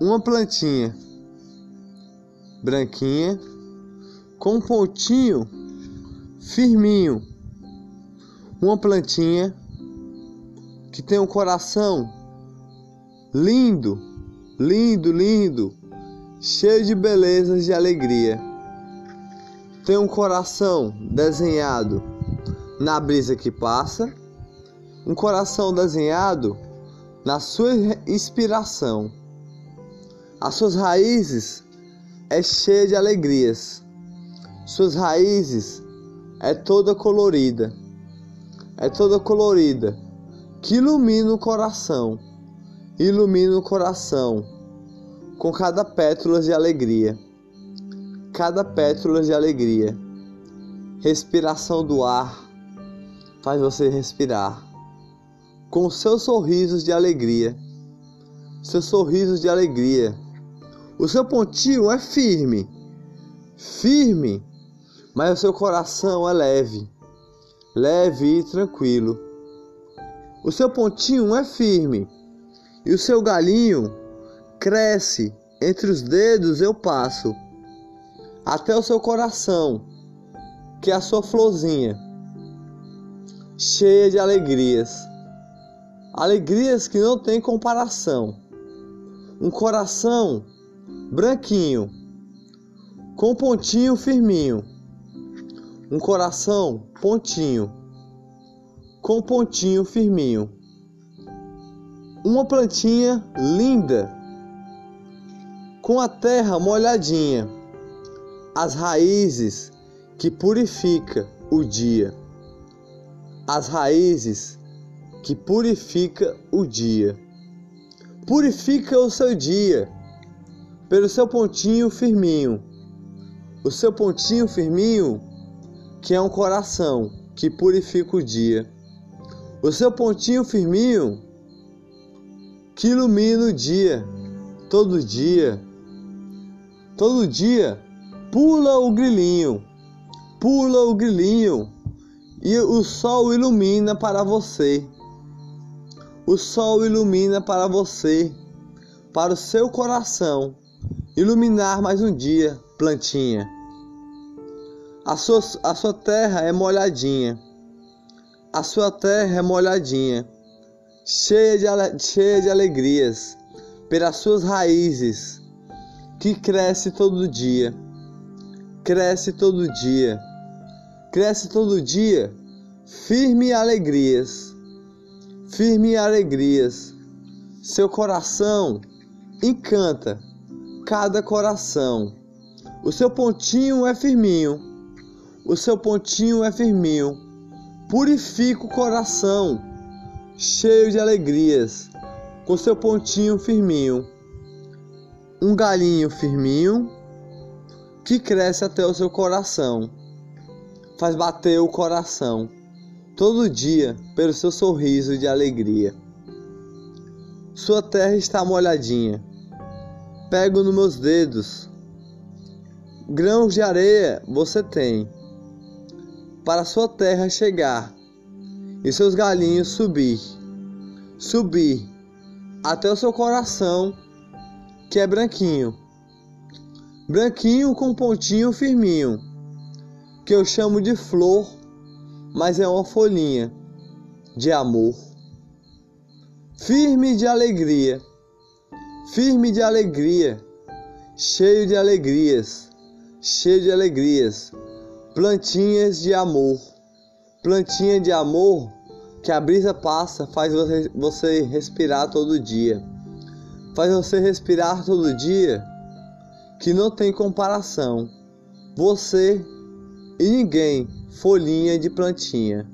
uma plantinha branquinha com um pontinho firminho. Uma plantinha que tem um coração lindo, lindo, lindo, cheio de belezas e alegria. Tem um coração desenhado na brisa que passa, um coração desenhado na sua inspiração. As suas raízes é cheia de alegrias. Suas raízes é toda colorida. É toda colorida que ilumina o coração. Ilumina o coração com cada pétala de alegria. Cada pétala de alegria. Respiração do ar faz você respirar. Com seus sorrisos de alegria. Seus sorrisos de alegria o seu pontinho é firme, firme, mas o seu coração é leve, leve e tranquilo. O seu pontinho é firme e o seu galinho cresce entre os dedos eu passo até o seu coração, que é a sua florzinha, cheia de alegrias, alegrias que não tem comparação. Um coração branquinho, com pontinho firminho, um coração pontinho, com pontinho firminho, uma plantinha linda, com a terra molhadinha, as raízes que purifica o dia, as raízes que purifica o dia, purifica o seu dia pelo seu pontinho firminho. O seu pontinho firminho, que é um coração que purifica o dia. O seu pontinho firminho, que ilumina o dia, todo dia. Todo dia pula o grilinho, pula o grilinho e o sol ilumina para você. O sol ilumina para você, para o seu coração Iluminar mais um dia, plantinha. A sua, a sua terra é molhadinha. A sua terra é molhadinha, cheia de, cheia de alegrias, pelas suas raízes, que cresce todo dia. Cresce todo dia. Cresce todo dia, firme alegrias. Firme alegrias. Seu coração encanta cada coração. O seu pontinho é firminho, o seu pontinho é firminho. Purifica o coração, cheio de alegrias, com seu pontinho firminho. Um galinho firminho que cresce até o seu coração, faz bater o coração todo dia pelo seu sorriso de alegria. Sua terra está molhadinha Pego nos meus dedos. Grãos de areia você tem para sua terra chegar e seus galinhos subir, subir até o seu coração que é branquinho, branquinho com pontinho firminho, que eu chamo de flor, mas é uma folhinha de amor, firme de alegria firme de alegria, cheio de alegrias, cheio de alegrias, plantinhas de amor, plantinha de amor que a brisa passa, faz você, respirar todo dia, faz você respirar todo dia, que não tem comparação, você e ninguém, folhinha de plantinha.